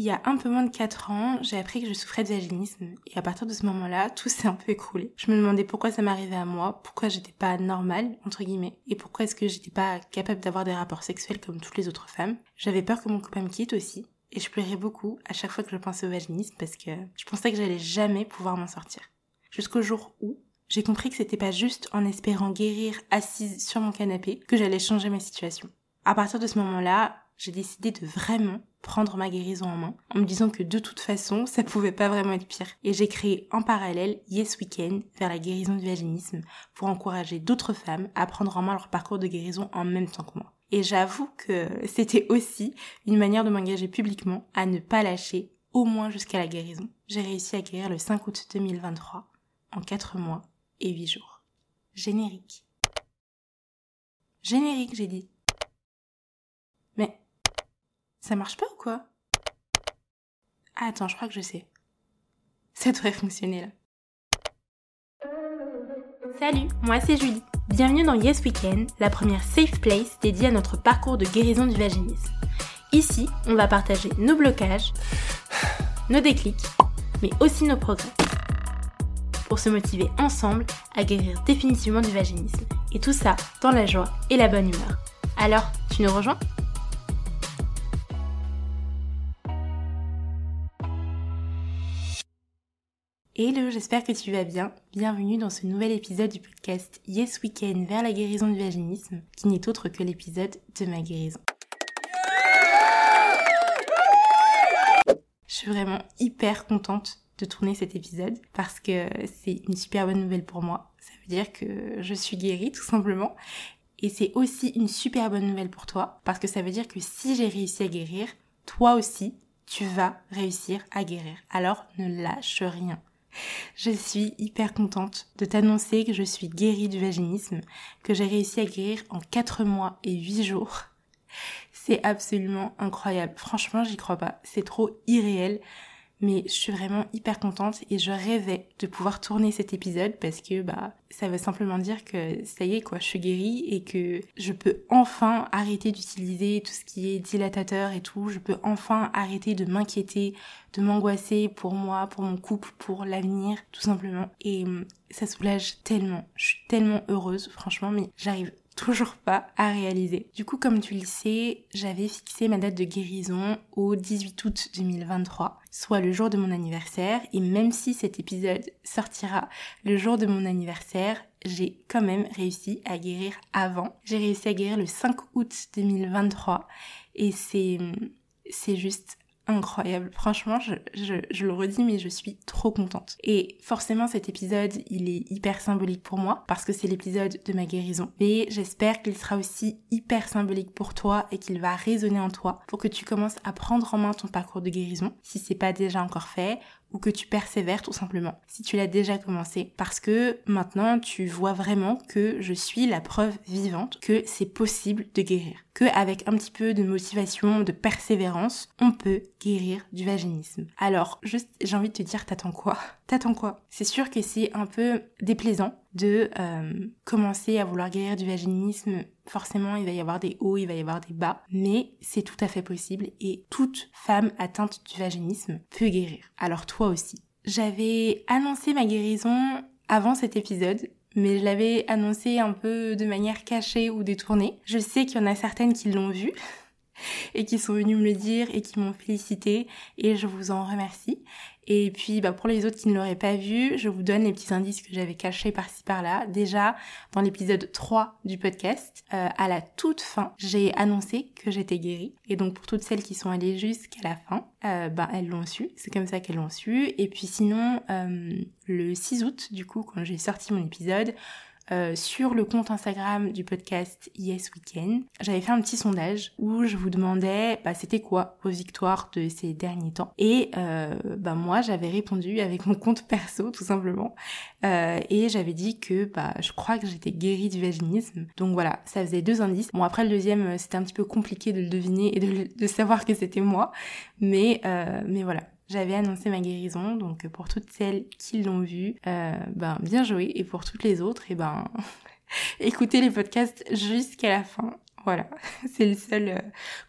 Il y a un peu moins de 4 ans, j'ai appris que je souffrais de vaginisme et à partir de ce moment-là, tout s'est un peu écroulé. Je me demandais pourquoi ça m'arrivait à moi, pourquoi j'étais pas normale, entre guillemets, et pourquoi est-ce que j'étais pas capable d'avoir des rapports sexuels comme toutes les autres femmes. J'avais peur que mon copain me quitte aussi, et je pleurais beaucoup à chaque fois que je pensais au vaginisme parce que je pensais que j'allais jamais pouvoir m'en sortir. Jusqu'au jour où j'ai compris que c'était pas juste en espérant guérir assise sur mon canapé que j'allais changer ma situation. À partir de ce moment-là, j'ai décidé de vraiment prendre ma guérison en main, en me disant que de toute façon, ça pouvait pas vraiment être pire. Et j'ai créé en parallèle Yes Weekend vers la guérison du vaginisme pour encourager d'autres femmes à prendre en main leur parcours de guérison en même temps que moi. Et j'avoue que c'était aussi une manière de m'engager publiquement à ne pas lâcher, au moins jusqu'à la guérison. J'ai réussi à guérir le 5 août 2023, en 4 mois et 8 jours. Générique. Générique, j'ai dit. Ça marche pas ou quoi? Ah, Attends, je crois que je sais. Ça devrait fonctionner là. Salut, moi c'est Julie. Bienvenue dans Yes Weekend, la première safe place dédiée à notre parcours de guérison du vaginisme. Ici, on va partager nos blocages, nos déclics, mais aussi nos progrès. Pour se motiver ensemble à guérir définitivement du vaginisme. Et tout ça dans la joie et la bonne humeur. Alors, tu nous rejoins? Hello, j'espère que tu vas bien. Bienvenue dans ce nouvel épisode du podcast Yes Weekend vers la guérison du vaginisme, qui n'est autre que l'épisode de ma guérison. Je suis vraiment hyper contente de tourner cet épisode parce que c'est une super bonne nouvelle pour moi. Ça veut dire que je suis guérie tout simplement. Et c'est aussi une super bonne nouvelle pour toi parce que ça veut dire que si j'ai réussi à guérir, toi aussi, tu vas réussir à guérir. Alors ne lâche rien. Je suis hyper contente de t'annoncer que je suis guérie du vaginisme, que j'ai réussi à guérir en 4 mois et 8 jours. C'est absolument incroyable. Franchement, j'y crois pas. C'est trop irréel mais je suis vraiment hyper contente et je rêvais de pouvoir tourner cet épisode parce que bah ça veut simplement dire que ça y est quoi, je suis guérie et que je peux enfin arrêter d'utiliser tout ce qui est dilatateur et tout, je peux enfin arrêter de m'inquiéter, de m'angoisser pour moi, pour mon couple, pour l'avenir tout simplement. Et hum, ça soulage tellement, je suis tellement heureuse franchement mais j'arrive toujours pas à réaliser. Du coup, comme tu le sais, j'avais fixé ma date de guérison au 18 août 2023, soit le jour de mon anniversaire, et même si cet épisode sortira le jour de mon anniversaire, j'ai quand même réussi à guérir avant. J'ai réussi à guérir le 5 août 2023, et c'est, juste incroyable. Franchement, je, le redis, mais je suis trop contente. Et forcément, cet épisode, il est hyper symbolique pour moi parce que c'est l'épisode de ma guérison. Mais j'espère qu'il sera aussi hyper symbolique pour toi et qu'il va résonner en toi pour que tu commences à prendre en main ton parcours de guérison si c'est pas déjà encore fait ou que tu persévères tout simplement si tu l'as déjà commencé. Parce que maintenant tu vois vraiment que je suis la preuve vivante que c'est possible de guérir. Que avec un petit peu de motivation de persévérance on peut guérir du vaginisme. Alors juste j'ai envie de te dire t'attends quoi? T'attends quoi? C'est sûr que c'est un peu déplaisant de euh, commencer à vouloir guérir du vaginisme, forcément il va y avoir des hauts, il va y avoir des bas, mais c'est tout à fait possible et toute femme atteinte du vaginisme peut guérir. Alors toi aussi. J'avais annoncé ma guérison avant cet épisode, mais je l'avais annoncé un peu de manière cachée ou détournée. Je sais qu'il y en a certaines qui l'ont vu et qui sont venues me le dire et qui m'ont félicité et je vous en remercie. Et puis bah, pour les autres qui ne l'auraient pas vu, je vous donne les petits indices que j'avais cachés par-ci par-là. Déjà, dans l'épisode 3 du podcast, euh, à la toute fin, j'ai annoncé que j'étais guérie. Et donc pour toutes celles qui sont allées jusqu'à la fin, euh, bah, elles l'ont su. C'est comme ça qu'elles l'ont su. Et puis sinon, euh, le 6 août, du coup, quand j'ai sorti mon épisode, euh, sur le compte Instagram du podcast Yes Weekend. J'avais fait un petit sondage où je vous demandais bah, c'était quoi vos victoires de ces derniers temps? Et euh, bah, moi j'avais répondu avec mon compte perso tout simplement. Euh, et j'avais dit que bah, je crois que j'étais guérie du vaginisme. Donc voilà, ça faisait deux indices. Bon après le deuxième euh, c'était un petit peu compliqué de le deviner et de, de savoir que c'était moi. Mais, euh, mais voilà, j'avais annoncé ma guérison, donc pour toutes celles qui l'ont vu, euh, ben bien joué, et pour toutes les autres, et eh ben écoutez les podcasts jusqu'à la fin. Voilà, c'est le seul euh,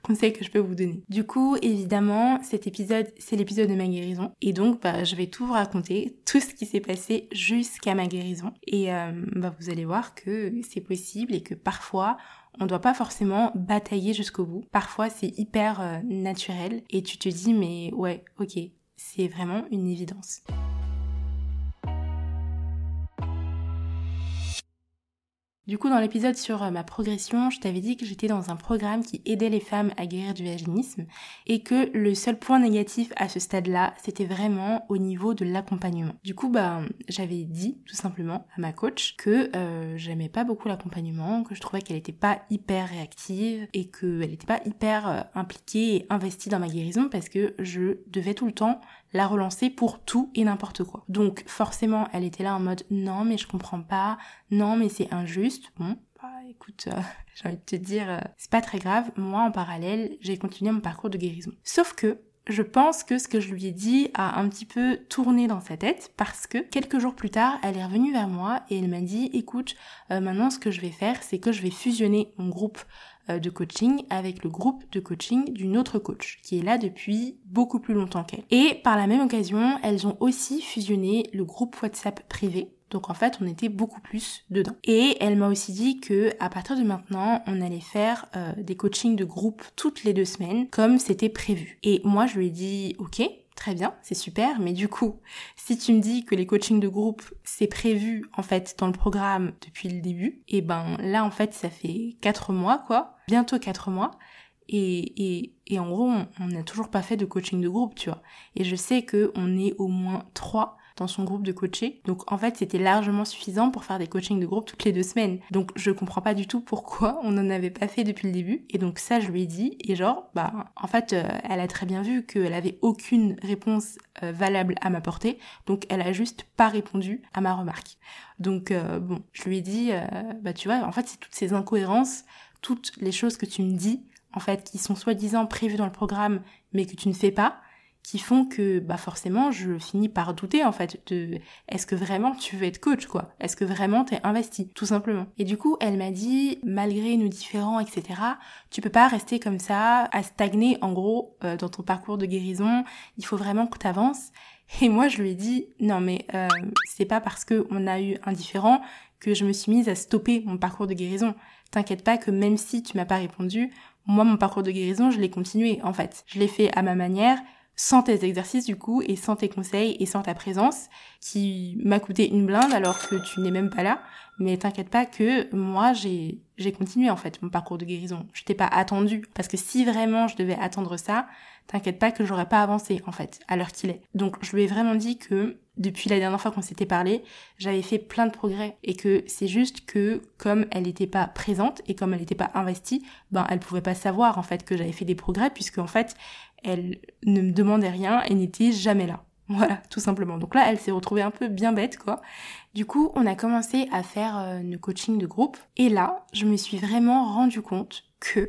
conseil que je peux vous donner. Du coup, évidemment, cet épisode, c'est l'épisode de ma guérison. Et donc, bah, je vais tout vous raconter, tout ce qui s'est passé jusqu'à ma guérison. Et euh, bah, vous allez voir que c'est possible et que parfois, on ne doit pas forcément batailler jusqu'au bout. Parfois, c'est hyper euh, naturel et tu te dis, mais ouais, ok, c'est vraiment une évidence. Du coup, dans l'épisode sur euh, ma progression, je t'avais dit que j'étais dans un programme qui aidait les femmes à guérir du vaginisme et que le seul point négatif à ce stade-là, c'était vraiment au niveau de l'accompagnement. Du coup, bah, j'avais dit tout simplement à ma coach que euh, j'aimais pas beaucoup l'accompagnement, que je trouvais qu'elle était pas hyper réactive et qu'elle était pas hyper euh, impliquée et investie dans ma guérison parce que je devais tout le temps la relancer pour tout et n'importe quoi. Donc forcément, elle était là en mode non mais je comprends pas, non mais c'est injuste. Bon, bah écoute, euh, j'ai envie de te dire, euh, c'est pas très grave. Moi en parallèle, j'ai continué mon parcours de guérison. Sauf que je pense que ce que je lui ai dit a un petit peu tourné dans sa tête parce que quelques jours plus tard, elle est revenue vers moi et elle m'a dit écoute, euh, maintenant ce que je vais faire, c'est que je vais fusionner mon groupe de coaching avec le groupe de coaching d'une autre coach qui est là depuis beaucoup plus longtemps qu'elle. Et par la même occasion, elles ont aussi fusionné le groupe WhatsApp privé donc en fait, on était beaucoup plus dedans. Et elle m'a aussi dit que à partir de maintenant, on allait faire euh, des coachings de groupe toutes les deux semaines, comme c'était prévu. Et moi, je lui ai dit, ok, très bien, c'est super, mais du coup, si tu me dis que les coachings de groupe, c'est prévu en fait dans le programme depuis le début, et ben là en fait, ça fait quatre mois quoi, bientôt quatre mois. Et, et, et en gros, on n'a toujours pas fait de coaching de groupe, tu vois. Et je sais que on est au moins trois son groupe de coachés. Donc en fait, c'était largement suffisant pour faire des coachings de groupe toutes les deux semaines. Donc je comprends pas du tout pourquoi on n'en avait pas fait depuis le début. Et donc ça, je lui ai dit. Et genre, bah, en fait, euh, elle a très bien vu qu'elle avait aucune réponse euh, valable à m'apporter. Donc elle a juste pas répondu à ma remarque. Donc euh, bon, je lui ai dit, bah tu vois, en fait, c'est toutes ces incohérences, toutes les choses que tu me dis, en fait, qui sont soi-disant prévues dans le programme, mais que tu ne fais pas qui font que bah forcément je finis par douter en fait de est-ce que vraiment tu veux être coach quoi? Est-ce que vraiment t'es investi tout simplement? Et du coup elle m'a dit malgré nos différents etc tu peux pas rester comme ça à stagner en gros euh, dans ton parcours de guérison. Il faut vraiment que t'avances. Et moi je lui ai dit non mais euh, c'est pas parce que on a eu un différent que je me suis mise à stopper mon parcours de guérison. T'inquiète pas que même si tu m'as pas répondu moi mon parcours de guérison je l'ai continué en fait. Je l'ai fait à ma manière sans tes exercices du coup et sans tes conseils et sans ta présence qui m'a coûté une blinde alors que tu n'es même pas là. Mais t'inquiète pas que moi j'ai j'ai continué en fait mon parcours de guérison. Je t'ai pas attendu. Parce que si vraiment je devais attendre ça t'inquiète pas que j'aurais pas avancé en fait à l'heure qu'il est donc je lui ai vraiment dit que depuis la dernière fois qu'on s'était parlé, j'avais fait plein de progrès et que c'est juste que comme elle n'était pas présente et comme elle n'était pas investie, ben elle pouvait pas savoir en fait que j'avais fait des progrès puisque en fait elle ne me demandait rien et n'était jamais là. Voilà, tout simplement. Donc là, elle s'est retrouvée un peu bien bête, quoi. Du coup, on a commencé à faire euh, nos coachings de groupe. Et là, je me suis vraiment rendu compte que,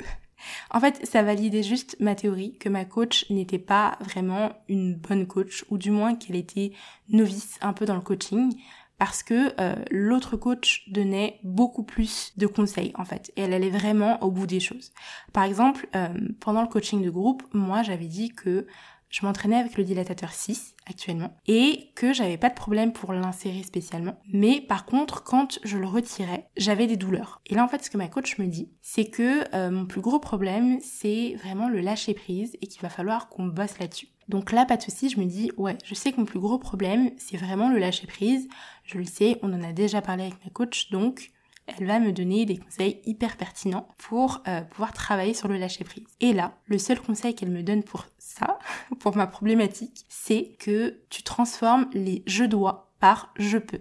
en fait, ça validait juste ma théorie que ma coach n'était pas vraiment une bonne coach, ou du moins qu'elle était novice un peu dans le coaching parce que euh, l'autre coach donnait beaucoup plus de conseils en fait et elle allait vraiment au bout des choses. Par exemple, euh, pendant le coaching de groupe, moi j'avais dit que je m'entraînais avec le dilatateur 6 actuellement et que j'avais pas de problème pour l'insérer spécialement. Mais par contre, quand je le retirais, j'avais des douleurs. Et là, en fait, ce que ma coach me dit, c'est que euh, mon plus gros problème, c'est vraiment le lâcher prise et qu'il va falloir qu'on bosse là-dessus. Donc là, pas de souci, je me dis, ouais, je sais que mon plus gros problème, c'est vraiment le lâcher prise. Je le sais, on en a déjà parlé avec ma coach, donc elle va me donner des conseils hyper pertinents pour euh, pouvoir travailler sur le lâcher prise. Et là, le seul conseil qu'elle me donne pour ça, pour ma problématique, c'est que tu transformes les je dois par je peux.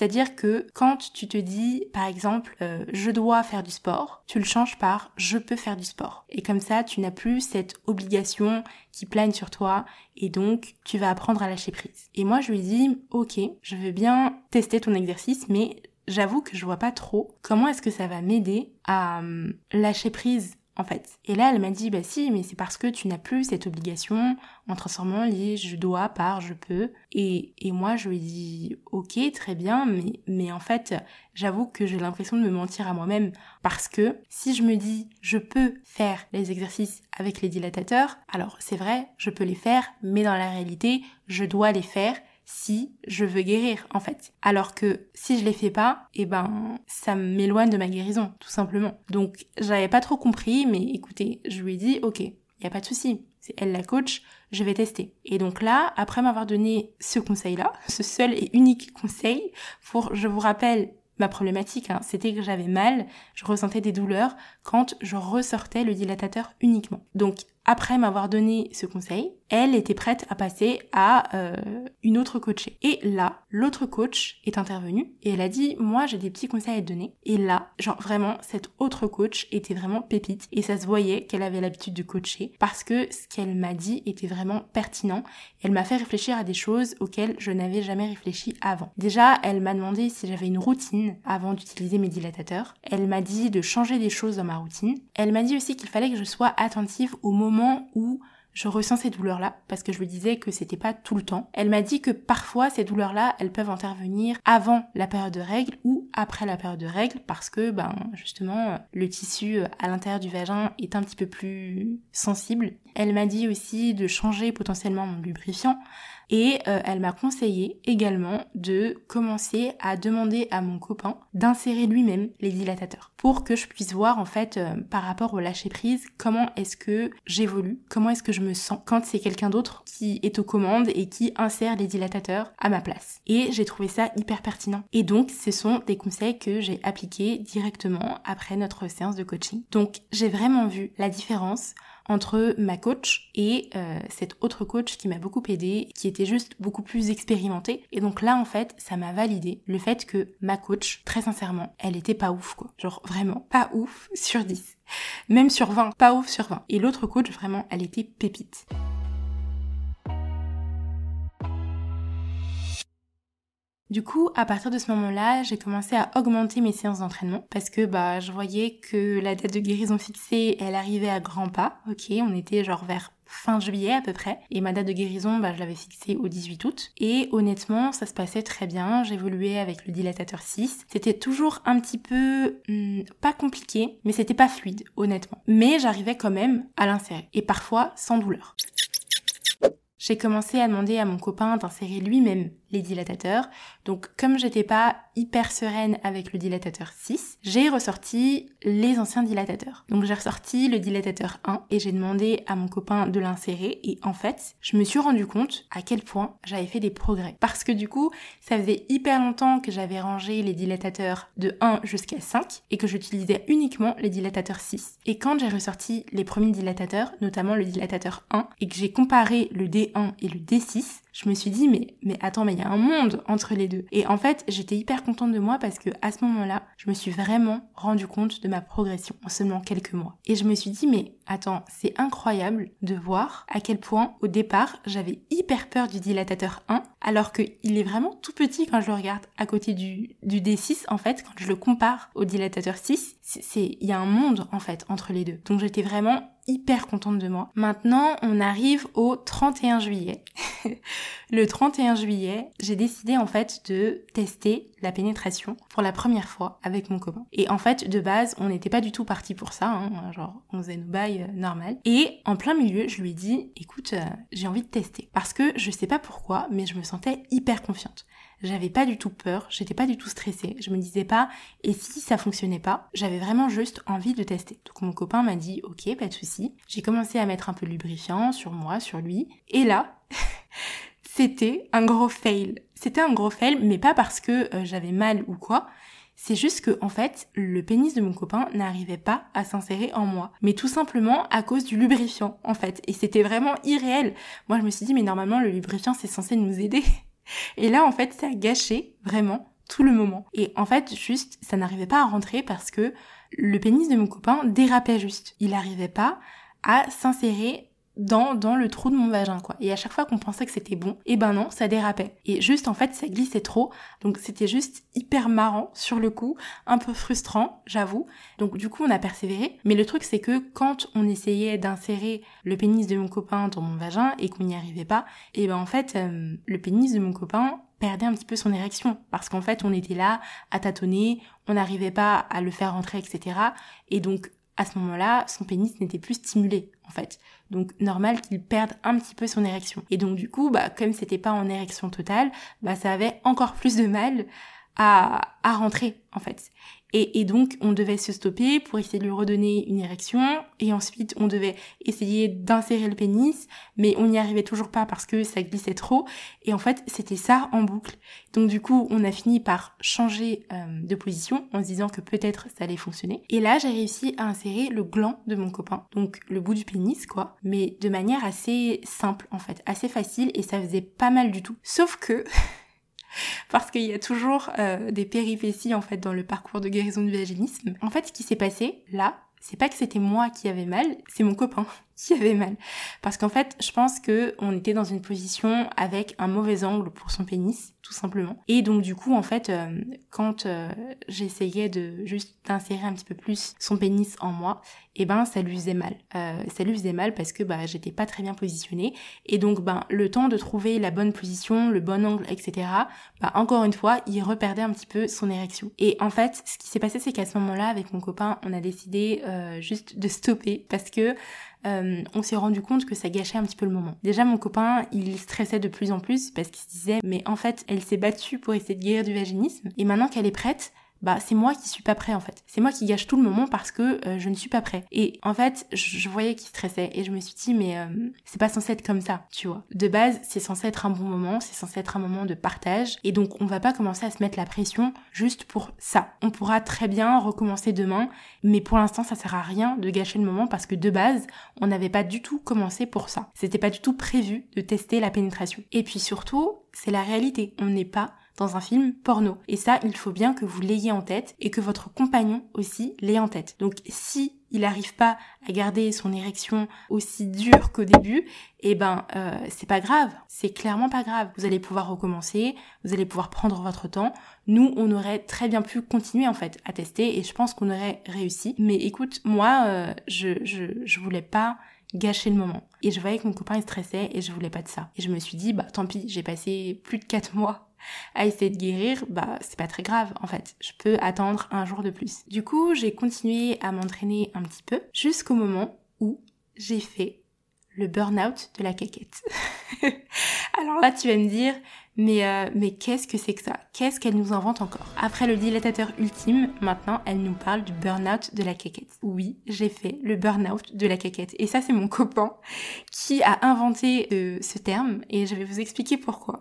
C'est-à-dire que quand tu te dis, par exemple, euh, je dois faire du sport, tu le changes par je peux faire du sport. Et comme ça, tu n'as plus cette obligation qui plane sur toi et donc tu vas apprendre à lâcher prise. Et moi, je lui dis, ok, je veux bien tester ton exercice, mais j'avoue que je vois pas trop comment est-ce que ça va m'aider à euh, lâcher prise en fait. Et là, elle m'a dit, bah si, mais c'est parce que tu n'as plus cette obligation en transformant les je dois par je peux. Et, et moi, je lui ai dit, ok, très bien, mais, mais en fait, j'avoue que j'ai l'impression de me mentir à moi-même parce que si je me dis, je peux faire les exercices avec les dilatateurs, alors c'est vrai, je peux les faire, mais dans la réalité, je dois les faire si je veux guérir en fait. Alors que si je les fais pas, eh ben ça m'éloigne de ma guérison tout simplement. Donc j'avais pas trop compris mais écoutez, je lui ai dit OK, il y a pas de souci. C'est elle la coach, je vais tester. Et donc là, après m'avoir donné ce conseil-là, ce seul et unique conseil pour je vous rappelle ma problématique, hein, c'était que j'avais mal, je ressentais des douleurs quand je ressortais le dilatateur uniquement. Donc après m'avoir donné ce conseil, elle était prête à passer à euh, une autre coachée. Et là, l'autre coach est intervenue et elle a dit moi j'ai des petits conseils à te donner. Et là, genre vraiment cette autre coach était vraiment pépite et ça se voyait qu'elle avait l'habitude de coacher parce que ce qu'elle m'a dit était vraiment pertinent. Elle m'a fait réfléchir à des choses auxquelles je n'avais jamais réfléchi avant. Déjà, elle m'a demandé si j'avais une routine avant d'utiliser mes dilatateurs. Elle m'a dit de changer des choses dans ma routine. Elle m'a dit aussi qu'il fallait que je sois attentive au moment où je ressens ces douleurs-là, parce que je lui disais que c'était pas tout le temps. Elle m'a dit que parfois ces douleurs-là, elles peuvent intervenir avant la période de règles ou après la période de règles, parce que ben justement le tissu à l'intérieur du vagin est un petit peu plus sensible. Elle m'a dit aussi de changer potentiellement mon lubrifiant et euh, elle m'a conseillé également de commencer à demander à mon copain d'insérer lui-même les dilatateurs pour que je puisse voir en fait euh, par rapport au lâcher prise comment est-ce que j'évolue, comment est-ce que je me sens quand c'est quelqu'un d'autre qui est aux commandes et qui insère les dilatateurs à ma place. Et j'ai trouvé ça hyper pertinent. Et donc ce sont des conseils que j'ai appliqués directement après notre séance de coaching. Donc j'ai vraiment vu la différence entre ma coach et euh, cette autre coach qui m'a beaucoup aidé, qui était juste beaucoup plus expérimentée. Et donc là, en fait, ça m'a validé le fait que ma coach, très sincèrement, elle était pas ouf, quoi. Genre vraiment pas ouf sur 10. Même sur 20, pas ouf sur 20. Et l'autre coach, vraiment, elle était pépite. Du coup, à partir de ce moment-là, j'ai commencé à augmenter mes séances d'entraînement parce que bah je voyais que la date de guérison fixée, elle arrivait à grands pas. OK, on était genre vers fin juillet à peu près. Et ma date de guérison bah, je l'avais fixée au 18 août. Et honnêtement ça se passait très bien. J'évoluais avec le dilatateur 6 c'était toujours un petit peu hmm, pas compliqué mais c'était pas fluide honnêtement. Mais j'arrivais quand même à l'insérer. Et parfois sans douleur. J'ai commencé à demander à mon copain d'insérer lui-même les dilatateurs. Donc comme j'étais pas hyper sereine avec le dilatateur 6, j'ai ressorti les anciens dilatateurs. Donc j'ai ressorti le dilatateur 1 et j'ai demandé à mon copain de l'insérer et en fait, je me suis rendu compte à quel point j'avais fait des progrès. Parce que du coup, ça faisait hyper longtemps que j'avais rangé les dilatateurs de 1 jusqu'à 5 et que j'utilisais uniquement les dilatateurs 6. Et quand j'ai ressorti les premiers dilatateurs, notamment le dilatateur 1, et que j'ai comparé le D1 et le D6, je me suis dit mais mais attends mais il y a un monde entre les deux. Et en fait j'étais hyper contente de moi parce que à ce moment-là je me suis vraiment rendu compte de ma progression en seulement quelques mois. Et je me suis dit mais attends c'est incroyable de voir à quel point au départ j'avais hyper peur du dilatateur 1 alors qu'il est vraiment tout petit quand je le regarde à côté du, du D6 en fait quand je le compare au dilatateur 6 c'est il y a un monde en fait entre les deux donc j'étais vraiment hyper contente de moi. Maintenant, on arrive au 31 juillet. le 31 juillet, j'ai décidé en fait de tester la pénétration pour la première fois avec mon copain. Et en fait, de base, on n'était pas du tout parti pour ça, hein, genre on faisait nos bails euh. Et en plein milieu, je lui ai dit, écoute, euh, j'ai envie de tester. Parce que je sais pas pourquoi, mais je me sentais hyper confiante. J'avais pas du tout peur, j'étais pas du tout stressée. Je me disais pas, et si ça fonctionnait pas J'avais vraiment juste envie de tester. Donc mon copain m'a dit, ok, pas de souci. J'ai commencé à mettre un peu de lubrifiant sur moi, sur lui. Et là, c'était un gros fail. C'était un gros fail, mais pas parce que euh, j'avais mal ou quoi. C'est juste que, en fait, le pénis de mon copain n'arrivait pas à s'insérer en moi. Mais tout simplement à cause du lubrifiant, en fait. Et c'était vraiment irréel. Moi, je me suis dit, mais normalement, le lubrifiant, c'est censé nous aider. Et là, en fait, ça a gâché vraiment tout le moment. Et en fait, juste, ça n'arrivait pas à rentrer parce que le pénis de mon copain dérapait juste. Il n'arrivait pas à s'insérer dans, dans le trou de mon vagin, quoi. Et à chaque fois qu'on pensait que c'était bon, et eh ben non, ça dérapait. Et juste, en fait, ça glissait trop. Donc, c'était juste hyper marrant sur le coup, un peu frustrant, j'avoue. Donc, du coup, on a persévéré. Mais le truc, c'est que quand on essayait d'insérer le pénis de mon copain dans mon vagin et qu'on n'y arrivait pas, et eh ben en fait, euh, le pénis de mon copain perdait un petit peu son érection parce qu'en fait on était là à tâtonner, on n'arrivait pas à le faire rentrer, etc. Et donc à ce moment-là, son pénis n'était plus stimulé en fait. Donc normal qu'il perde un petit peu son érection. Et donc du coup, bah comme c'était pas en érection totale, bah ça avait encore plus de mal à, rentrer en fait. Et, donc, on devait se stopper pour essayer de lui redonner une érection. Et ensuite, on devait essayer d'insérer le pénis. Mais on n'y arrivait toujours pas parce que ça glissait trop. Et en fait, c'était ça en boucle. Donc du coup, on a fini par changer euh, de position en se disant que peut-être ça allait fonctionner. Et là, j'ai réussi à insérer le gland de mon copain. Donc le bout du pénis, quoi. Mais de manière assez simple, en fait. Assez facile. Et ça faisait pas mal du tout. Sauf que... parce qu'il y a toujours euh, des péripéties en fait dans le parcours de guérison du vaginisme. En fait, ce qui s'est passé là, c'est pas que c'était moi qui avais mal, c'est mon copain qui avait mal. Parce qu'en fait, je pense que on était dans une position avec un mauvais angle pour son pénis, tout simplement. Et donc du coup, en fait, euh, quand euh, j'essayais de juste d'insérer un petit peu plus son pénis en moi, et eh ben ça lui faisait mal. Euh, ça lui faisait mal parce que bah j'étais pas très bien positionnée. Et donc ben le temps de trouver la bonne position, le bon angle, etc. Bah encore une fois, il reperdait un petit peu son érection. Et en fait, ce qui s'est passé, c'est qu'à ce moment-là, avec mon copain, on a décidé juste de stopper parce que euh, on s'est rendu compte que ça gâchait un petit peu le moment. Déjà, mon copain, il stressait de plus en plus parce qu'il se disait, mais en fait, elle s'est battue pour essayer de guérir du vaginisme, et maintenant qu'elle est prête, bah c'est moi qui suis pas prêt en fait. C'est moi qui gâche tout le moment parce que euh, je ne suis pas prêt. Et en fait, je, voyais qu'il stressait et je me suis dit mais euh, c'est pas censé être comme ça, tu vois. De base, c'est censé être un bon moment, c'est censé être un moment de partage et donc on va pas commencer à se mettre la pression juste pour ça. On pourra très bien recommencer demain, mais pour l'instant ça sert à rien de gâcher le moment parce que de base, on n'avait pas du tout commencé pour ça. C'était pas du tout prévu de tester la pénétration. Et puis surtout, c'est la réalité. On n'est pas dans un film porno. Et ça, il faut bien que vous l'ayez en tête et que votre compagnon aussi l'ait en tête. Donc si il n'arrive pas à garder son érection aussi dure qu'au début, eh ben euh, c'est pas grave, c'est clairement pas grave. Vous allez pouvoir recommencer, vous allez pouvoir prendre votre temps. Nous, on aurait très bien pu continuer en fait à tester et je pense qu'on aurait réussi. Mais écoute, moi, euh, je, je je voulais pas gâcher le moment. Et je voyais que mon copain il stressait et je voulais pas de ça. Et je me suis dit bah tant pis, j'ai passé plus de 4 mois à essayer de guérir, bah c'est pas très grave en fait. Je peux attendre un jour de plus. Du coup, j'ai continué à m'entraîner un petit peu jusqu'au moment où j'ai fait le burn-out de la caquette. Alors là, tu vas me dire, mais, euh, mais qu'est-ce que c'est que ça? Qu'est-ce qu'elle nous invente encore? Après le dilatateur ultime, maintenant, elle nous parle du burn-out de la caquette. Oui, j'ai fait le burn-out de la caquette. Et ça, c'est mon copain qui a inventé euh, ce terme et je vais vous expliquer pourquoi.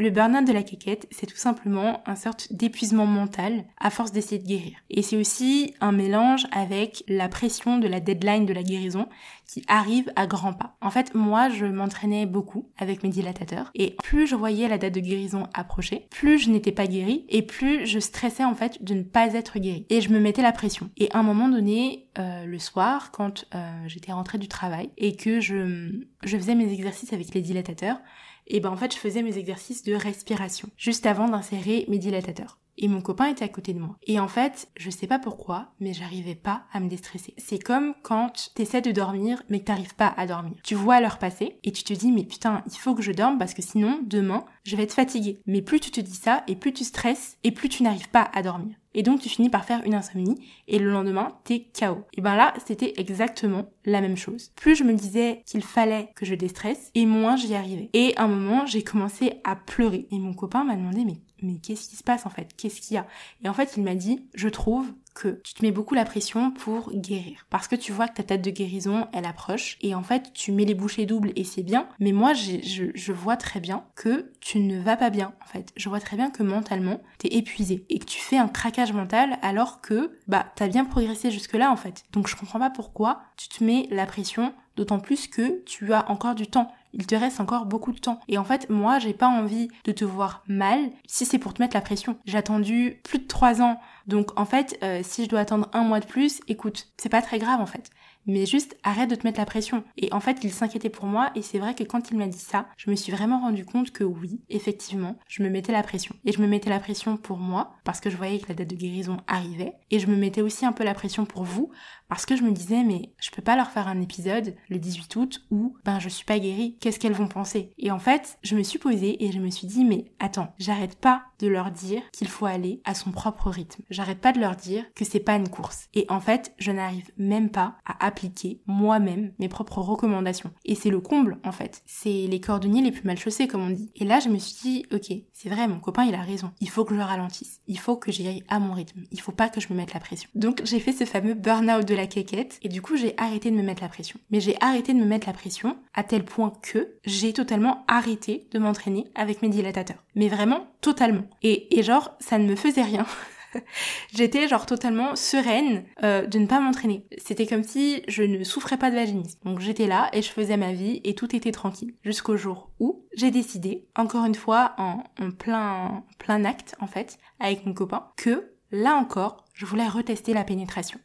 Le burn-out de la caquette, c'est tout simplement un sorte d'épuisement mental à force d'essayer de guérir. Et c'est aussi un mélange avec la pression de la deadline de la guérison qui arrive à grands pas. En fait, moi, je m'entraînais beaucoup avec mes dilatateurs et plus je voyais la date de guérison approcher, plus je n'étais pas guérie et plus je stressais en fait de ne pas être guérie. Et je me mettais la pression. Et à un moment donné, euh, le soir, quand euh, j'étais rentrée du travail et que je, je faisais mes exercices avec les dilatateurs, et ben en fait je faisais mes exercices de respiration juste avant d'insérer mes dilatateurs. Et mon copain était à côté de moi. Et en fait, je sais pas pourquoi, mais j'arrivais pas à me déstresser. C'est comme quand t'essaies de dormir, mais que t'arrives pas à dormir. Tu vois l'heure passer, et tu te dis, mais putain, il faut que je dorme parce que sinon, demain, je vais être fatiguée. Mais plus tu te dis ça, et plus tu stresses, et plus tu n'arrives pas à dormir. Et donc tu finis par faire une insomnie et le lendemain t'es KO. Et ben là c'était exactement la même chose. Plus je me disais qu'il fallait que je déstresse et moins j'y arrivais. Et à un moment j'ai commencé à pleurer et mon copain m'a demandé mais mais qu'est-ce qui se passe en fait? Qu'est-ce qu'il y a? Et en fait il m'a dit je trouve que tu te mets beaucoup la pression pour guérir. Parce que tu vois que ta tête de guérison, elle approche. Et en fait, tu mets les bouchées doubles et c'est bien. Mais moi, je, je, vois très bien que tu ne vas pas bien, en fait. Je vois très bien que mentalement, t'es épuisé. Et que tu fais un craquage mental alors que, bah, t'as bien progressé jusque-là, en fait. Donc je comprends pas pourquoi tu te mets la pression, d'autant plus que tu as encore du temps Il te reste encore beaucoup de temps. Et en fait, moi, j'ai pas envie de te voir mal si c'est pour te mettre la pression. J'ai attendu plus de trois ans. Donc en fait, euh, si je dois attendre un mois de plus, écoute, c'est pas très grave en fait mais juste arrête de te mettre la pression. Et en fait, il s'inquiétait pour moi et c'est vrai que quand il m'a dit ça, je me suis vraiment rendu compte que oui, effectivement, je me mettais la pression. Et je me mettais la pression pour moi parce que je voyais que la date de guérison arrivait et je me mettais aussi un peu la pression pour vous parce que je me disais mais je peux pas leur faire un épisode le 18 août où ben je suis pas guérie, qu'est-ce qu'elles vont penser? Et en fait, je me suis posée et je me suis dit mais attends, j'arrête pas de leur dire qu'il faut aller à son propre rythme. J'arrête pas de leur dire que c'est pas une course. Et en fait, je n'arrive même pas à appliquer moi-même mes propres recommandations. Et c'est le comble en fait. C'est les cordonniers les plus mal chaussés comme on dit. Et là, je me suis dit OK, c'est vrai, mon copain il a raison. Il faut que je ralentisse. Il faut que j'y aille à mon rythme. Il faut pas que je me mette la pression. Donc j'ai fait ce fameux burn-out de la quéquette et du coup j'ai arrêté de me mettre la pression. Mais j'ai arrêté de me mettre la pression à tel point que j'ai totalement arrêté de m'entraîner avec mes dilatateurs. Mais vraiment totalement. Et, et genre ça ne me faisait rien. J'étais genre totalement sereine euh, de ne pas m'entraîner. C'était comme si je ne souffrais pas de vaginisme. Donc j'étais là et je faisais ma vie et tout était tranquille. Jusqu'au jour où j'ai décidé, encore une fois en, en plein, plein acte en fait, avec mon copain, que là encore, je voulais retester la pénétration.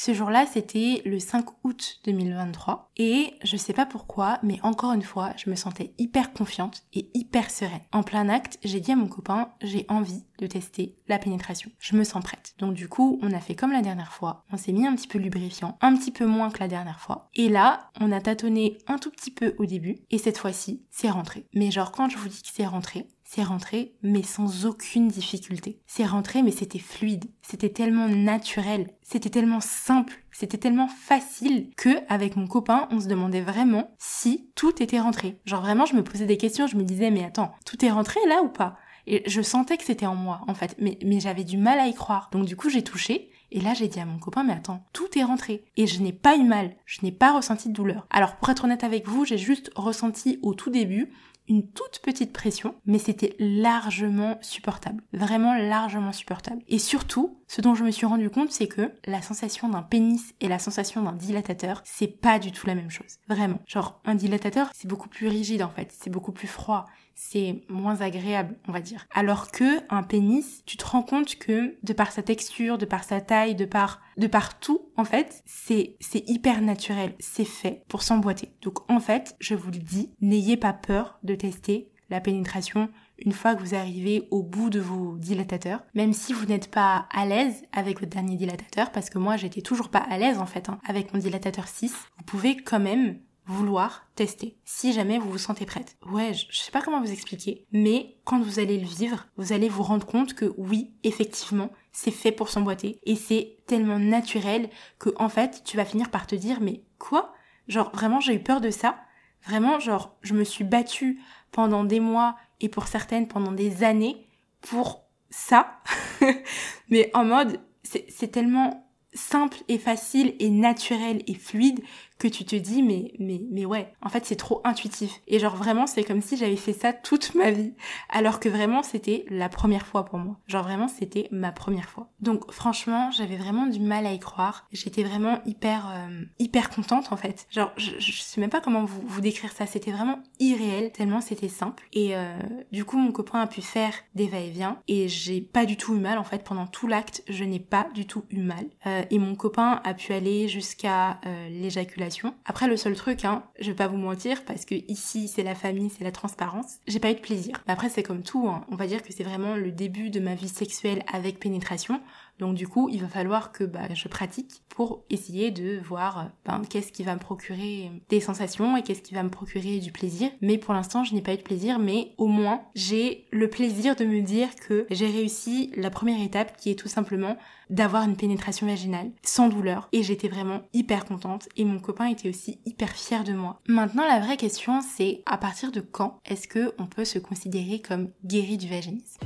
Ce jour-là, c'était le 5 août 2023 et je sais pas pourquoi, mais encore une fois, je me sentais hyper confiante et hyper sereine. En plein acte, j'ai dit à mon copain, j'ai envie de tester la pénétration. Je me sens prête. Donc du coup, on a fait comme la dernière fois. On s'est mis un petit peu lubrifiant, un petit peu moins que la dernière fois. Et là, on a tâtonné un tout petit peu au début et cette fois-ci, c'est rentré. Mais genre quand je vous dis que c'est rentré, c'est rentré, mais sans aucune difficulté. C'est rentré, mais c'était fluide. C'était tellement naturel. C'était tellement simple. C'était tellement facile que, avec mon copain, on se demandait vraiment si tout était rentré. Genre vraiment, je me posais des questions, je me disais, mais attends, tout est rentré là ou pas? Et je sentais que c'était en moi, en fait. Mais, mais j'avais du mal à y croire. Donc du coup, j'ai touché. Et là, j'ai dit à mon copain, mais attends, tout est rentré. Et je n'ai pas eu mal. Je n'ai pas ressenti de douleur. Alors, pour être honnête avec vous, j'ai juste ressenti au tout début une toute petite pression, mais c'était largement supportable. Vraiment largement supportable. Et surtout, ce dont je me suis rendu compte, c'est que la sensation d'un pénis et la sensation d'un dilatateur, c'est pas du tout la même chose. Vraiment. Genre, un dilatateur, c'est beaucoup plus rigide en fait. C'est beaucoup plus froid c'est moins agréable, on va dire. Alors que un pénis, tu te rends compte que de par sa texture, de par sa taille, de par de par tout, en fait, c'est c'est hyper naturel, c'est fait pour s'emboîter. Donc en fait, je vous le dis, n'ayez pas peur de tester la pénétration une fois que vous arrivez au bout de vos dilatateurs, même si vous n'êtes pas à l'aise avec votre dernier dilatateur, parce que moi j'étais toujours pas à l'aise en fait hein, avec mon dilatateur 6, vous pouvez quand même vouloir tester si jamais vous vous sentez prête. Ouais, je, sais pas comment vous expliquer, mais quand vous allez le vivre, vous allez vous rendre compte que oui, effectivement, c'est fait pour s'emboîter et c'est tellement naturel que en fait, tu vas finir par te dire mais quoi? Genre vraiment, j'ai eu peur de ça? Vraiment, genre je me suis battue pendant des mois et pour certaines pendant des années pour ça. mais en mode c'est tellement simple et facile et naturel et fluide que tu te dis mais mais mais ouais en fait c'est trop intuitif. Et genre vraiment c'est comme si j'avais fait ça toute ma vie. Alors que vraiment c'était la première fois pour moi. Genre vraiment c'était ma première fois. Donc franchement j'avais vraiment du mal à y croire. J'étais vraiment hyper euh, hyper contente en fait. Genre je, je sais même pas comment vous, vous décrire ça. C'était vraiment irréel tellement c'était simple. Et euh, du coup mon copain a pu faire des va-et-vient. Et j'ai pas du tout eu mal en fait. Pendant tout l'acte je n'ai pas du tout eu mal. Euh, et mon copain a pu aller jusqu'à l'éjaculation après, le seul truc, hein, je vais pas vous mentir, parce que ici, c'est la famille, c'est la transparence, j'ai pas eu de plaisir. Mais après, c'est comme tout, hein. on va dire que c'est vraiment le début de ma vie sexuelle avec pénétration. Donc du coup, il va falloir que bah, je pratique pour essayer de voir ben, qu'est-ce qui va me procurer des sensations et qu'est-ce qui va me procurer du plaisir. Mais pour l'instant, je n'ai pas eu de plaisir, mais au moins, j'ai le plaisir de me dire que j'ai réussi la première étape qui est tout simplement d'avoir une pénétration vaginale sans douleur et j'étais vraiment hyper contente et mon copain était aussi hyper fier de moi. Maintenant la vraie question c'est à partir de quand est-ce que on peut se considérer comme guéri du vaginisme?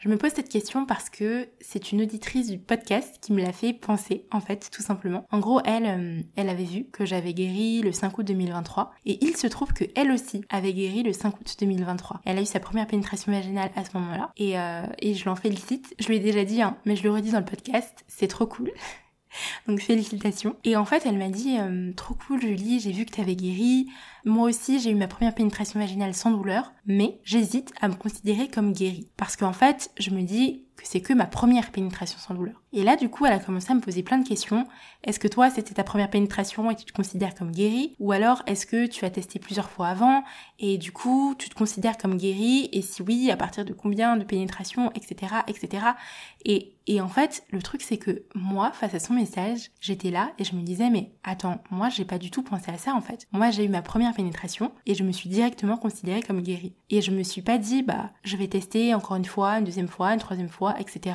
Je me pose cette question parce que c'est une auditrice du podcast qui me l'a fait penser, en fait, tout simplement. En gros, elle, euh, elle avait vu que j'avais guéri le 5 août 2023 et il se trouve que elle aussi avait guéri le 5 août 2023. Elle a eu sa première pénétration vaginale à ce moment-là et, euh, et je l'en félicite. Je lui ai déjà dit, hein, mais je le redis dans le podcast, c'est trop cool. Donc félicitations. Et en fait, elle m'a dit euh, trop cool Julie, j'ai vu que t'avais guéri. Moi aussi, j'ai eu ma première pénétration vaginale sans douleur, mais j'hésite à me considérer comme guérie parce qu'en fait, je me dis que c'est que ma première pénétration sans douleur. Et là, du coup, elle a commencé à me poser plein de questions. Est-ce que toi, c'était ta première pénétration et tu te considères comme guérie? Ou alors, est-ce que tu as testé plusieurs fois avant et du coup, tu te considères comme guérie? Et si oui, à partir de combien de pénétrations, etc., etc. Et, en fait, le truc, c'est que moi, face à son message, j'étais là et je me disais, mais attends, moi, j'ai pas du tout pensé à ça, en fait. Moi, j'ai eu ma première et je me suis directement considérée comme guérie. Et je me suis pas dit, bah, je vais tester encore une fois, une deuxième fois, une troisième fois, etc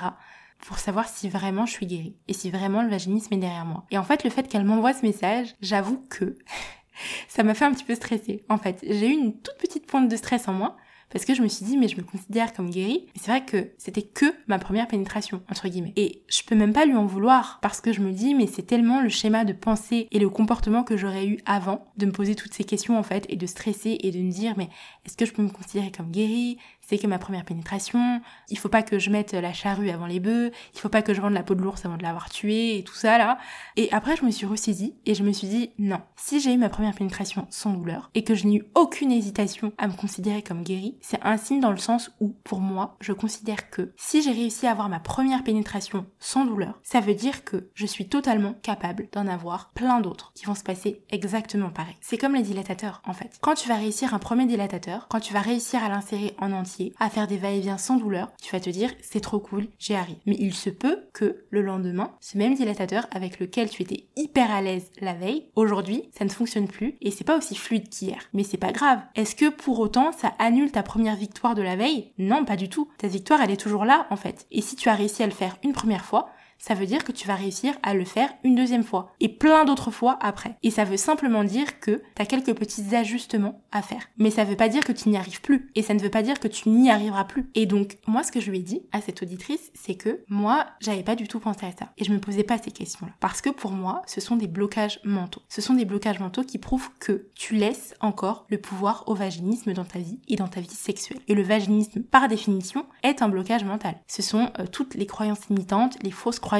pour savoir si vraiment je suis guérie et si vraiment le vaginisme est derrière moi. Et en fait, le fait qu'elle m'envoie ce message, j'avoue que ça m'a fait un petit peu stresser. En fait, j'ai eu une toute petite pointe de stress en moi parce que je me suis dit mais je me considère comme guérie. Mais c'est vrai que c'était que ma première pénétration entre guillemets. Et je peux même pas lui en vouloir parce que je me dis mais c'est tellement le schéma de pensée et le comportement que j'aurais eu avant de me poser toutes ces questions en fait et de stresser et de me dire mais est-ce que je peux me considérer comme guérie? C'est que ma première pénétration, il faut pas que je mette la charrue avant les bœufs, il faut pas que je vende la peau de l'ours avant de l'avoir tué et tout ça là. Et après je me suis ressaisie et je me suis dit non, si j'ai eu ma première pénétration sans douleur et que je n'ai eu aucune hésitation à me considérer comme guérie, c'est un signe dans le sens où pour moi, je considère que si j'ai réussi à avoir ma première pénétration sans douleur, ça veut dire que je suis totalement capable d'en avoir plein d'autres qui vont se passer exactement pareil. C'est comme les dilatateurs en fait. Quand tu vas réussir un premier dilatateur, quand tu vas réussir à l'insérer en entier à faire des va-et-vient sans douleur, tu vas te dire c'est trop cool, j'y arrive. Mais il se peut que le lendemain, ce même dilatateur avec lequel tu étais hyper à l'aise la veille, aujourd'hui, ça ne fonctionne plus et c'est pas aussi fluide qu'hier. Mais c'est pas grave. Est-ce que pour autant ça annule ta première victoire de la veille? Non, pas du tout. Ta victoire, elle est toujours là en fait. Et si tu as réussi à le faire une première fois, ça veut dire que tu vas réussir à le faire une deuxième fois et plein d'autres fois après. Et ça veut simplement dire que tu as quelques petits ajustements à faire. Mais ça veut pas dire que tu n'y arrives plus et ça ne veut pas dire que tu n'y arriveras plus. Et donc, moi, ce que je lui ai dit à cette auditrice, c'est que moi, j'avais pas du tout pensé à ça et je me posais pas ces questions-là. Parce que pour moi, ce sont des blocages mentaux. Ce sont des blocages mentaux qui prouvent que tu laisses encore le pouvoir au vaginisme dans ta vie et dans ta vie sexuelle. Et le vaginisme, par définition, est un blocage mental. Ce sont euh, toutes les croyances limitantes, les fausses croyances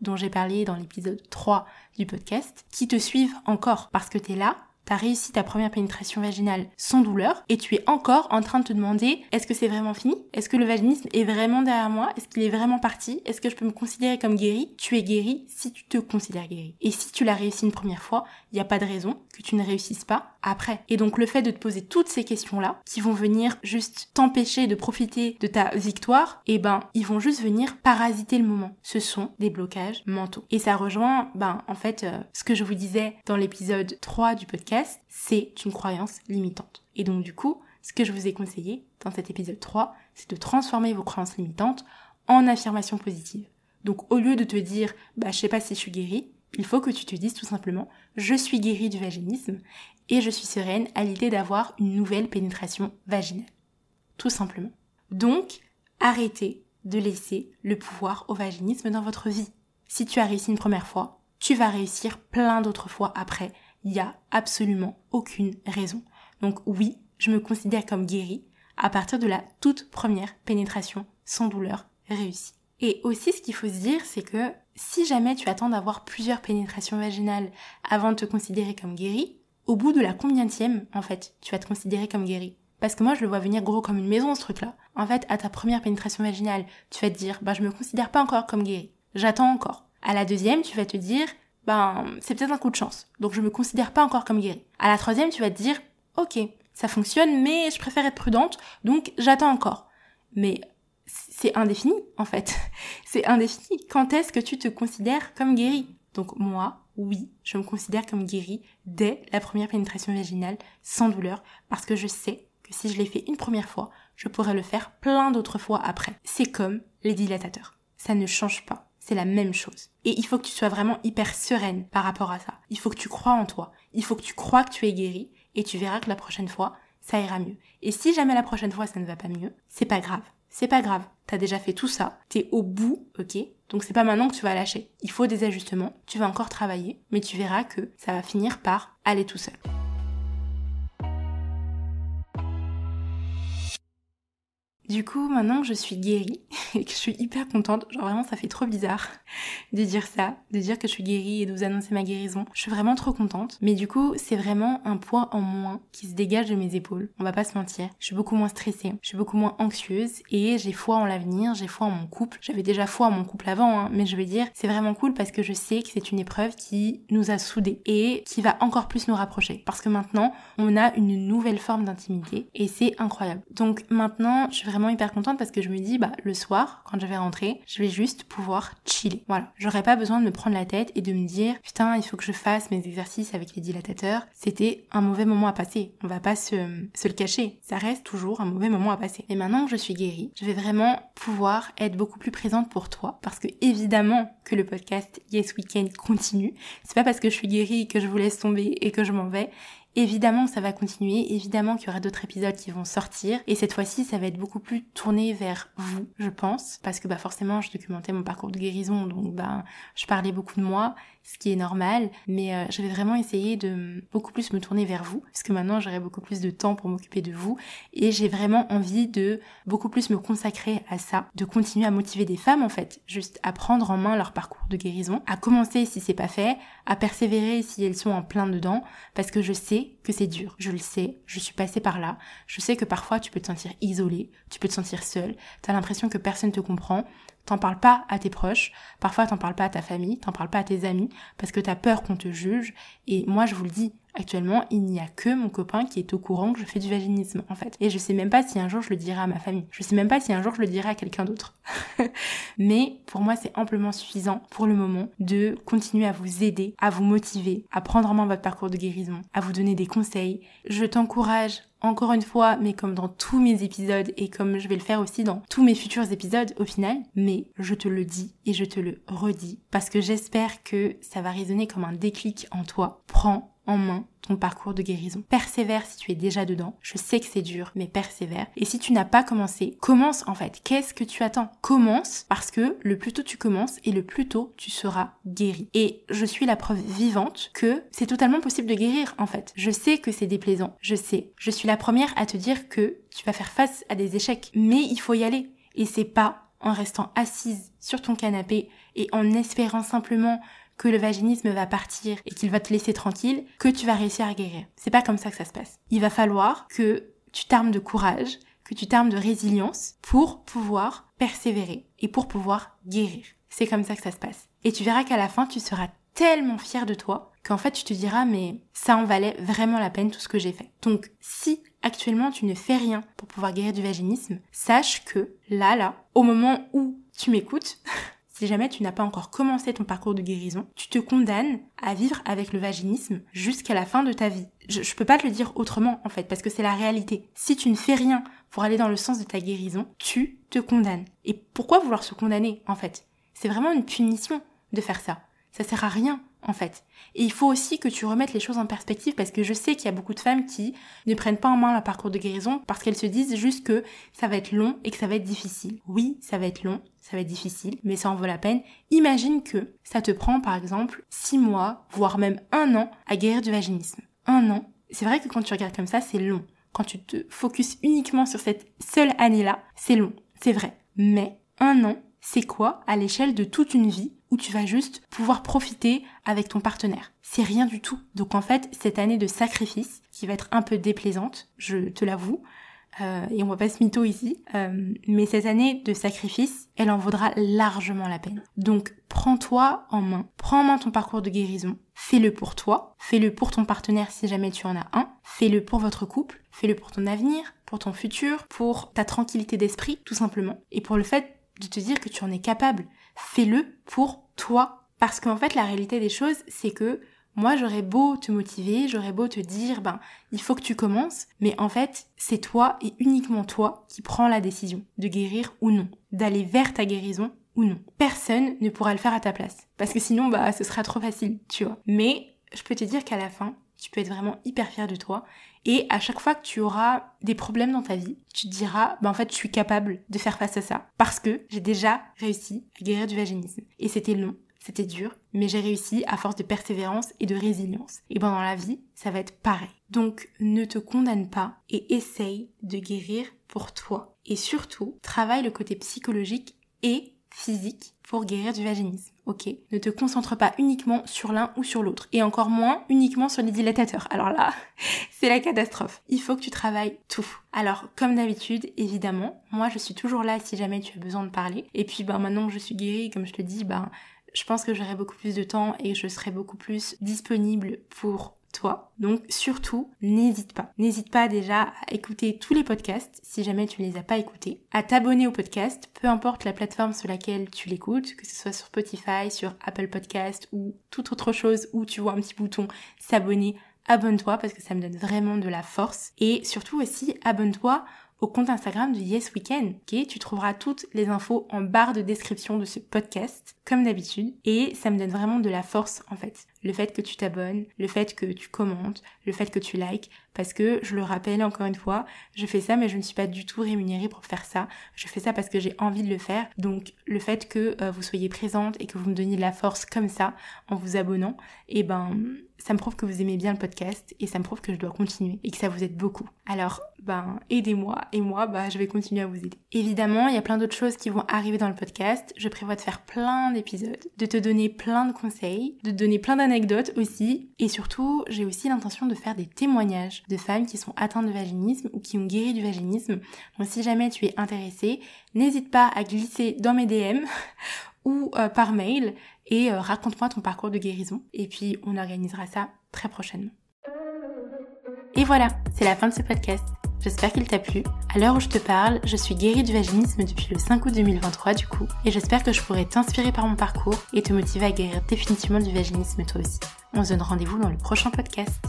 dont j'ai parlé dans l'épisode 3 du podcast qui te suivent encore parce que tu es là t'as réussi ta première pénétration vaginale sans douleur et tu es encore en train de te demander est-ce que c'est vraiment fini? Est-ce que le vaginisme est vraiment derrière moi? Est-ce qu'il est vraiment parti? Est-ce que je peux me considérer comme guéri Tu es guéri si tu te considères guéri. Et si tu l'as réussi une première fois, il n'y a pas de raison que tu ne réussisses pas après. Et donc le fait de te poser toutes ces questions-là, qui vont venir juste t'empêcher de profiter de ta victoire, eh ben, ils vont juste venir parasiter le moment. Ce sont des blocages mentaux. Et ça rejoint, ben, en fait, euh, ce que je vous disais dans l'épisode 3 du podcast, c'est une croyance limitante. Et donc du coup, ce que je vous ai conseillé dans cet épisode 3, c'est de transformer vos croyances limitantes en affirmations positives. Donc au lieu de te dire, bah, je sais pas si je suis guérie, il faut que tu te dises tout simplement je suis guérie du vaginisme et je suis sereine à l'idée d'avoir une nouvelle pénétration vaginale. Tout simplement. Donc, arrêtez de laisser le pouvoir au vaginisme dans votre vie. Si tu as réussi une première fois, tu vas réussir plein d'autres fois après. Il n'y a absolument aucune raison. Donc oui, je me considère comme guérie à partir de la toute première pénétration sans douleur réussie. Et aussi, ce qu'il faut se dire, c'est que si jamais tu attends d'avoir plusieurs pénétrations vaginales avant de te considérer comme guéri, au bout de la combienième, en fait, tu vas te considérer comme guéri Parce que moi, je le vois venir gros comme une maison, ce truc-là. En fait, à ta première pénétration vaginale, tu vas te dire, bah, je me considère pas encore comme guéri. J'attends encore. À la deuxième, tu vas te dire, ben, c'est peut-être un coup de chance. Donc, je me considère pas encore comme guéri. À la troisième, tu vas te dire, ok, ça fonctionne, mais je préfère être prudente, donc j'attends encore. Mais c'est indéfini, en fait. c'est indéfini. Quand est-ce que tu te considères comme guéri Donc moi, oui, je me considère comme guéri dès la première pénétration vaginale, sans douleur, parce que je sais que si je l'ai fait une première fois, je pourrais le faire plein d'autres fois après. C'est comme les dilatateurs. Ça ne change pas. C'est la même chose. Et il faut que tu sois vraiment hyper sereine par rapport à ça. Il faut que tu crois en toi. Il faut que tu crois que tu es guéri. Et tu verras que la prochaine fois, ça ira mieux. Et si jamais la prochaine fois ça ne va pas mieux, c'est pas grave. C'est pas grave. T'as déjà fait tout ça. T'es au bout, ok? Donc c'est pas maintenant que tu vas lâcher. Il faut des ajustements. Tu vas encore travailler, mais tu verras que ça va finir par aller tout seul. Du coup, maintenant que je suis guérie et que je suis hyper contente, genre vraiment ça fait trop bizarre de dire ça, de dire que je suis guérie et de vous annoncer ma guérison. Je suis vraiment trop contente. Mais du coup, c'est vraiment un poids en moins qui se dégage de mes épaules. On va pas se mentir. Je suis beaucoup moins stressée, je suis beaucoup moins anxieuse et j'ai foi en l'avenir, j'ai foi en mon couple. J'avais déjà foi en mon couple avant, hein, mais je vais dire, c'est vraiment cool parce que je sais que c'est une épreuve qui nous a soudés et qui va encore plus nous rapprocher. Parce que maintenant, on a une nouvelle forme d'intimité et c'est incroyable. Donc maintenant, je suis vraiment hyper contente parce que je me dis, bah, le soir, quand je vais rentrer, je vais juste pouvoir chiller. Voilà. J'aurais pas besoin de me prendre la tête et de me dire, putain, il faut que je fasse mes exercices avec les dilatateurs. C'était un mauvais moment à passer. On va pas se, se le cacher. Ça reste toujours un mauvais moment à passer. Et maintenant que je suis guérie, je vais vraiment pouvoir être beaucoup plus présente pour toi parce que évidemment que le podcast Yes Weekend continue. C'est pas parce que je suis guérie que je vous laisse tomber et que je m'en vais. Évidemment, ça va continuer, évidemment qu'il y aura d'autres épisodes qui vont sortir, et cette fois-ci, ça va être beaucoup plus tourné vers vous, je pense, parce que bah forcément, je documentais mon parcours de guérison, donc bah je parlais beaucoup de moi, ce qui est normal, mais euh, je vais vraiment essayer de beaucoup plus me tourner vers vous, parce que maintenant j'aurai beaucoup plus de temps pour m'occuper de vous, et j'ai vraiment envie de beaucoup plus me consacrer à ça, de continuer à motiver des femmes en fait, juste à prendre en main leur parcours de guérison, à commencer si c'est pas fait, à persévérer si elles sont en plein dedans, parce que je sais que c'est dur, je le sais, je suis passée par là, je sais que parfois tu peux te sentir isolée, tu peux te sentir seule, t'as l'impression que personne te comprend, T'en parles pas à tes proches, parfois t'en parles pas à ta famille, t'en parles pas à tes amis, parce que t'as peur qu'on te juge. Et moi je vous le dis, actuellement il n'y a que mon copain qui est au courant que je fais du vaginisme en fait. Et je sais même pas si un jour je le dirai à ma famille. Je sais même pas si un jour je le dirai à quelqu'un d'autre. Mais pour moi c'est amplement suffisant pour le moment de continuer à vous aider, à vous motiver, à prendre en main votre parcours de guérison, à vous donner des conseils. Je t'encourage encore une fois, mais comme dans tous mes épisodes et comme je vais le faire aussi dans tous mes futurs épisodes au final, mais je te le dis et je te le redis parce que j'espère que ça va résonner comme un déclic en toi. Prends en main ton parcours de guérison. Persévère si tu es déjà dedans. Je sais que c'est dur, mais persévère. Et si tu n'as pas commencé, commence en fait. Qu'est-ce que tu attends? Commence parce que le plus tôt tu commences et le plus tôt tu seras guéri. Et je suis la preuve vivante que c'est totalement possible de guérir en fait. Je sais que c'est déplaisant. Je sais. Je suis la première à te dire que tu vas faire face à des échecs, mais il faut y aller. Et c'est pas en restant assise sur ton canapé et en espérant simplement que le vaginisme va partir et qu'il va te laisser tranquille, que tu vas réussir à guérir. C'est pas comme ça que ça se passe. Il va falloir que tu t'armes de courage, que tu t'armes de résilience pour pouvoir persévérer et pour pouvoir guérir. C'est comme ça que ça se passe. Et tu verras qu'à la fin, tu seras tellement fier de toi qu'en fait, tu te diras, mais ça en valait vraiment la peine tout ce que j'ai fait. Donc, si actuellement tu ne fais rien pour pouvoir guérir du vaginisme, sache que là, là, au moment où tu m'écoutes, si jamais tu n'as pas encore commencé ton parcours de guérison, tu te condamnes à vivre avec le vaginisme jusqu'à la fin de ta vie. Je, peux pas te le dire autrement en fait, parce que c'est la réalité. Si tu ne fais rien pour aller dans le sens de ta guérison, tu te condamnes. Et pourquoi vouloir se condamner en fait? C'est vraiment une punition de faire ça. Ça sert à rien en fait. Et il faut aussi que tu remettes les choses en perspective parce que je sais qu'il y a beaucoup de femmes qui ne prennent pas en main leur parcours de guérison parce qu'elles se disent juste que ça va être long et que ça va être difficile. Oui, ça va être long, ça va être difficile, mais ça en vaut la peine. Imagine que ça te prend par exemple 6 mois, voire même un an à guérir du vaginisme. Un an. C'est vrai que quand tu regardes comme ça, c'est long. Quand tu te focuses uniquement sur cette seule année-là, c'est long. C'est vrai. Mais un an, c'est quoi à l'échelle de toute une vie où tu vas juste pouvoir profiter avec ton partenaire. C'est rien du tout. Donc en fait, cette année de sacrifice, qui va être un peu déplaisante, je te l'avoue, euh, et on va pas se mytho ici, euh, mais cette année de sacrifice, elle en vaudra largement la peine. Donc prends-toi en main, prends en main ton parcours de guérison, fais-le pour toi, fais-le pour ton partenaire si jamais tu en as un, fais-le pour votre couple, fais-le pour ton avenir, pour ton futur, pour ta tranquillité d'esprit tout simplement, et pour le fait de te dire que tu en es capable. Fais-le pour toi. Parce qu'en fait, la réalité des choses, c'est que moi, j'aurais beau te motiver, j'aurais beau te dire, ben, il faut que tu commences, mais en fait, c'est toi et uniquement toi qui prends la décision de guérir ou non, d'aller vers ta guérison ou non. Personne ne pourra le faire à ta place. Parce que sinon, bah, ce sera trop facile, tu vois. Mais, je peux te dire qu'à la fin, tu peux être vraiment hyper fier de toi Et à chaque fois que tu auras des problèmes dans ta vie, tu diras, bah en fait, je suis capable de faire face à ça parce que j'ai déjà réussi à guérir du vaginisme. Et c'était long, c'était dur, mais j'ai réussi à force de persévérance et de résilience. Et dans la vie, ça va être pareil. Donc ne te condamne pas et essaye de guérir pour toi. Et surtout, travaille le côté psychologique et physique pour guérir du vaginisme. Ok? Ne te concentre pas uniquement sur l'un ou sur l'autre. Et encore moins uniquement sur les dilatateurs. Alors là, c'est la catastrophe. Il faut que tu travailles tout. Alors, comme d'habitude, évidemment, moi je suis toujours là si jamais tu as besoin de parler. Et puis, ben, maintenant que je suis guérie, comme je te dis, ben, je pense que j'aurai beaucoup plus de temps et je serai beaucoup plus disponible pour toi. Donc surtout, n'hésite pas. N'hésite pas déjà à écouter tous les podcasts si jamais tu ne les as pas écoutés, à t'abonner au podcast, peu importe la plateforme sur laquelle tu l'écoutes, que ce soit sur Spotify, sur Apple Podcast ou toute autre chose où tu vois un petit bouton s'abonner, abonne-toi parce que ça me donne vraiment de la force. Et surtout aussi, abonne-toi au compte Instagram de Yes Weekend. Ok, tu trouveras toutes les infos en barre de description de ce podcast, comme d'habitude, et ça me donne vraiment de la force en fait. Le fait que tu t'abonnes, le fait que tu commentes, le fait que tu likes, parce que je le rappelle encore une fois, je fais ça mais je ne suis pas du tout rémunérée pour faire ça. Je fais ça parce que j'ai envie de le faire. Donc le fait que euh, vous soyez présente et que vous me donniez de la force comme ça en vous abonnant, et eh ben ça me prouve que vous aimez bien le podcast et ça me prouve que je dois continuer et que ça vous aide beaucoup. Alors, ben, aidez-moi et moi, bah, je vais continuer à vous aider. Évidemment, il y a plein d'autres choses qui vont arriver dans le podcast. Je prévois de faire plein d'épisodes, de te donner plein de conseils, de te donner plein d'anecdotes aussi. Et surtout, j'ai aussi l'intention de faire des témoignages de femmes qui sont atteintes de vaginisme ou qui ont guéri du vaginisme. Donc, si jamais tu es intéressé, n'hésite pas à glisser dans mes DM ou euh, par mail et euh, raconte-moi ton parcours de guérison. Et puis on organisera ça très prochainement. Et voilà, c'est la fin de ce podcast. J'espère qu'il t'a plu. À l'heure où je te parle, je suis guérie du vaginisme depuis le 5 août 2023 du coup, et j'espère que je pourrai t'inspirer par mon parcours et te motiver à guérir définitivement du vaginisme toi aussi. On se donne rendez-vous dans le prochain podcast.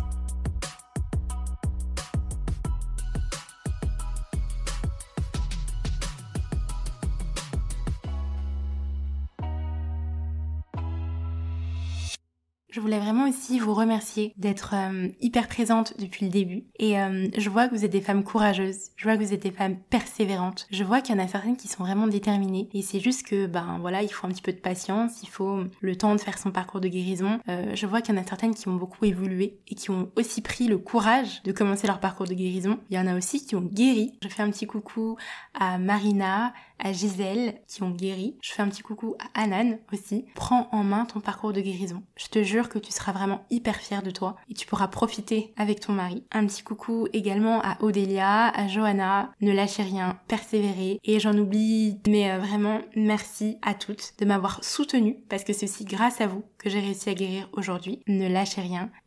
Voulais vraiment aussi vous remercier d'être euh, hyper présente depuis le début. Et euh, je vois que vous êtes des femmes courageuses. Je vois que vous êtes des femmes persévérantes. Je vois qu'il y en a certaines qui sont vraiment déterminées. Et c'est juste que, ben voilà, il faut un petit peu de patience. Il faut le temps de faire son parcours de guérison. Euh, je vois qu'il y en a certaines qui ont beaucoup évolué et qui ont aussi pris le courage de commencer leur parcours de guérison. Il y en a aussi qui ont guéri. Je fais un petit coucou à Marina, à Gisèle qui ont guéri. Je fais un petit coucou à Anan aussi. Prends en main ton parcours de guérison. Je te jure que tu seras vraiment hyper fière de toi et tu pourras profiter avec ton mari. Un petit coucou également à Odélia, à Johanna. Ne lâchez rien, persévérez. Et j'en oublie, mais euh, vraiment merci à toutes de m'avoir soutenue parce que c'est aussi grâce à vous que j'ai réussi à guérir aujourd'hui. Ne lâchez rien